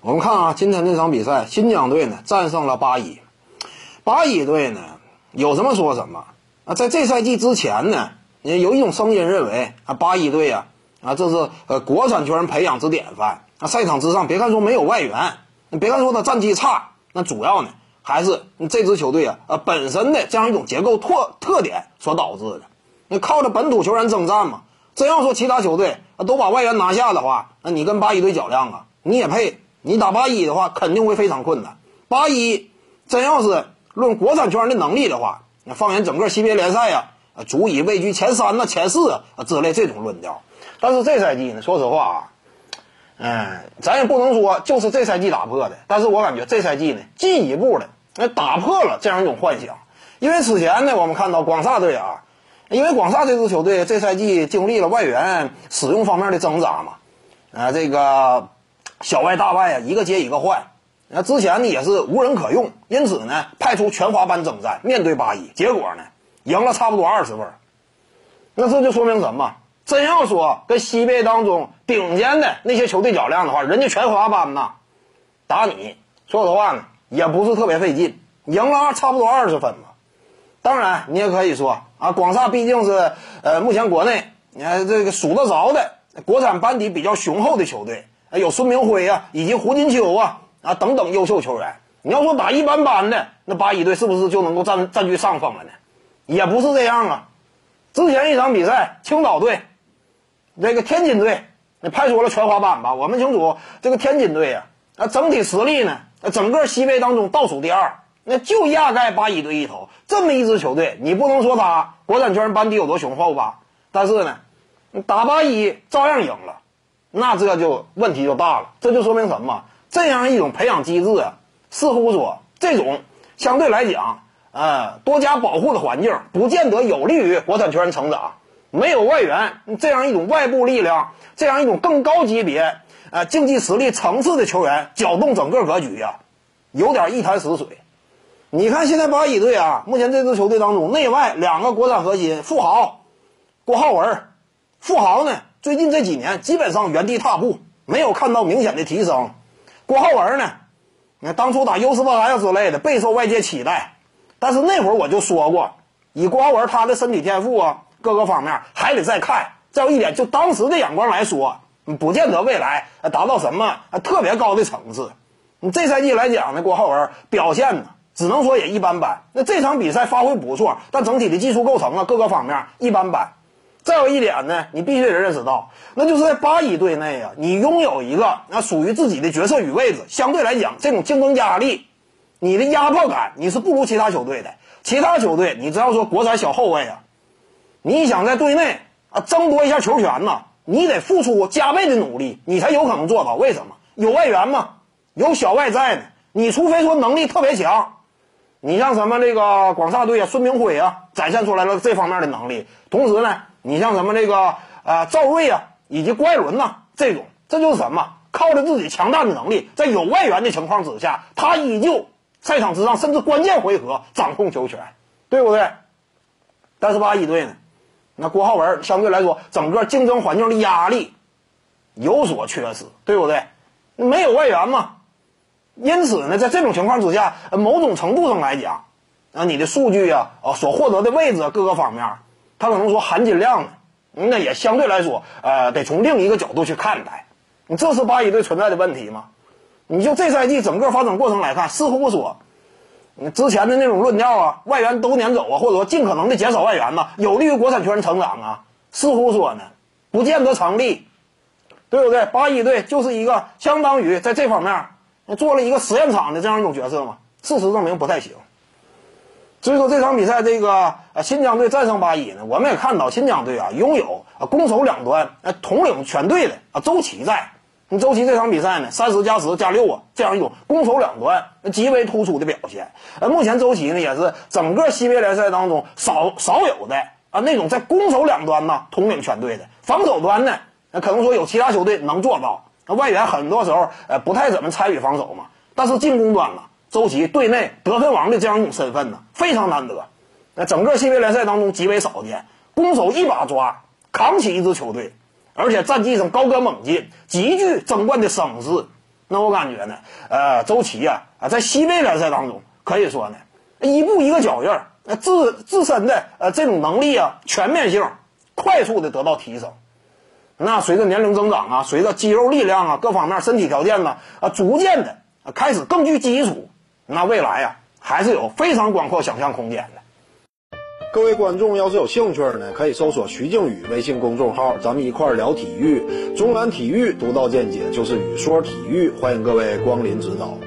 我们看啊，今天这场比赛，新疆队呢战胜了八一，八一队呢有什么说什么。啊，在这赛季之前呢，有一种声音认为啊，八一队啊啊这是呃国产球员培养之典范。啊，赛场之上别看说没有外援，你别看说他战绩差，那主要呢还是这支球队啊呃本身的这样一种结构特特点所导致的，你靠着本土球员征战嘛，真要说其他球队啊都把外援拿下的话，那你跟八一队较量啊，你也配。你打八一的话，肯定会非常困难。八一真要是论国产球员的能力的话，那放眼整个级别联赛呀，足以位居前三呐、前四啊之类这种论调。但是这赛季呢，说实话啊，嗯，咱也不能说就是这赛季打破的。但是我感觉这赛季呢，进一步的那打破了这样一种幻想。因为此前呢，我们看到广厦队啊，因为广厦这支球队这赛季经历了外援使用方面的挣扎嘛，啊，这个。小外大外啊，一个接一个换。那之前呢也是无人可用，因此呢派出全华班征战，面对八一，结果呢赢了差不多二十分。那这就说明什么？真要说跟西北当中顶尖的那些球队较量的话，人家全华班呐打你，说实话呢也不是特别费劲，赢了差不多二十分嘛。当然你也可以说啊，广厦毕竟是呃目前国内你看这个数得着的国产班底比较雄厚的球队。有孙明辉啊，以及胡金秋啊啊等等优秀球员。你要说打一般般的，那八一队是不是就能够占占据上风了呢？也不是这样啊。之前一场比赛，青岛队，这个天津队，那派出了全华班吧？我们清楚，这个天津队啊，啊整体实力呢，整个西北当中倒数第二，那就压盖八一队一头。这么一支球队，你不能说他国产球员班底有多雄厚吧？但是呢，打八一照样赢了。那这就问题就大了，这就说明什么？这样一种培养机制啊，似乎说这种相对来讲，呃，多加保护的环境，不见得有利于国产球员成长。没有外援，这样一种外部力量，这样一种更高级别，呃，竞技实力层次的球员搅动整个格局呀，有点一潭死水。你看现在八一队啊，目前这支球队当中，内外两个国产核心，富豪郭浩文，富豪呢？最近这几年基本上原地踏步，没有看到明显的提升。郭浩文呢？你看当初打 U 十八呀之类的，备受外界期待。但是那会儿我就说过，以郭浩文他的身体天赋啊，各个方面还得再看。再有一点，就当时的眼光来说，不见得未来达到什么特别高的层次。你这赛季来讲呢，郭浩文表现呢，只能说也一般般。那这场比赛发挥不错，但整体的技术构成啊，各个方面一般般。再有一点呢，你必须得认识到，那就是在八一队内啊，你拥有一个那属于自己的角色与位置，相对来讲，这种竞争压力，你的压迫感，你是不如其他球队的。其他球队，你只要说国产小后卫啊，你想在队内啊争夺一下球权呢，你得付出加倍的努力，你才有可能做到。为什么？有外援吗？有小外在呢？你除非说能力特别强，你像什么这个广厦队啊，孙明辉啊，展现出来了这方面的能力，同时呢。你像什么这个啊赵睿啊，以及郭艾伦呐，这种这就是什么？靠着自己强大的能力，在有外援的情况之下，他依旧赛场之上，甚至关键回合掌控球权，对不对？但是八一队呢，那郭浩文相对来说，整个竞争环境的压力有所缺失，对不对？没有外援嘛，因此呢，在这种情况之下，某种程度上来讲，啊，你的数据啊，啊，所获得的位置各个方面。他可能说含金量呢，那也相对来说，呃，得从另一个角度去看待。你这是八一队存在的问题吗？你就这赛季整个发展过程来看，似乎说，你之前的那种论调啊，外援都撵走啊，或者说尽可能的减少外援呢，有利于国产球员成长啊，似乎说呢，不见得成立，对不对？八一队就是一个相当于在这方面做了一个实验场的这样一种角色嘛，事实证明不太行。所以说这场比赛，这个呃新疆队战胜八一呢，我们也看到新疆队啊拥有啊攻守两端呃统领全队的啊周琦在。你周琦这场比赛呢三十加十加六啊这样一种攻守两端极为突出的表现。呃目前周琦呢也是整个西北联赛当中少少有的啊那种在攻守两端呢统领全队的。防守端呢那可能说有其他球队能做到，那外援很多时候呃不太怎么参与防守嘛，但是进攻端呢。周琦队内得分王的这样一种身份呢，非常难得，在整个西北联赛当中极为少见。攻守一把抓，扛起一支球队，而且战绩上高歌猛进，极具争冠的声势。那我感觉呢，呃，周琦呀啊，在西北联赛当中可以说呢，一步一个脚印儿，自自身的呃这种能力啊，全面性快速的得到提升。那随着年龄增长啊，随着肌肉力量啊各方面身体条件呢啊，逐渐的开始更具基础，那未来呀还是有非常广阔想象空间的。各位观众要是有兴趣呢，可以搜索徐静宇微信公众号，咱们一块儿聊体育。中南体育独到见解就是语说体育，欢迎各位光临指导。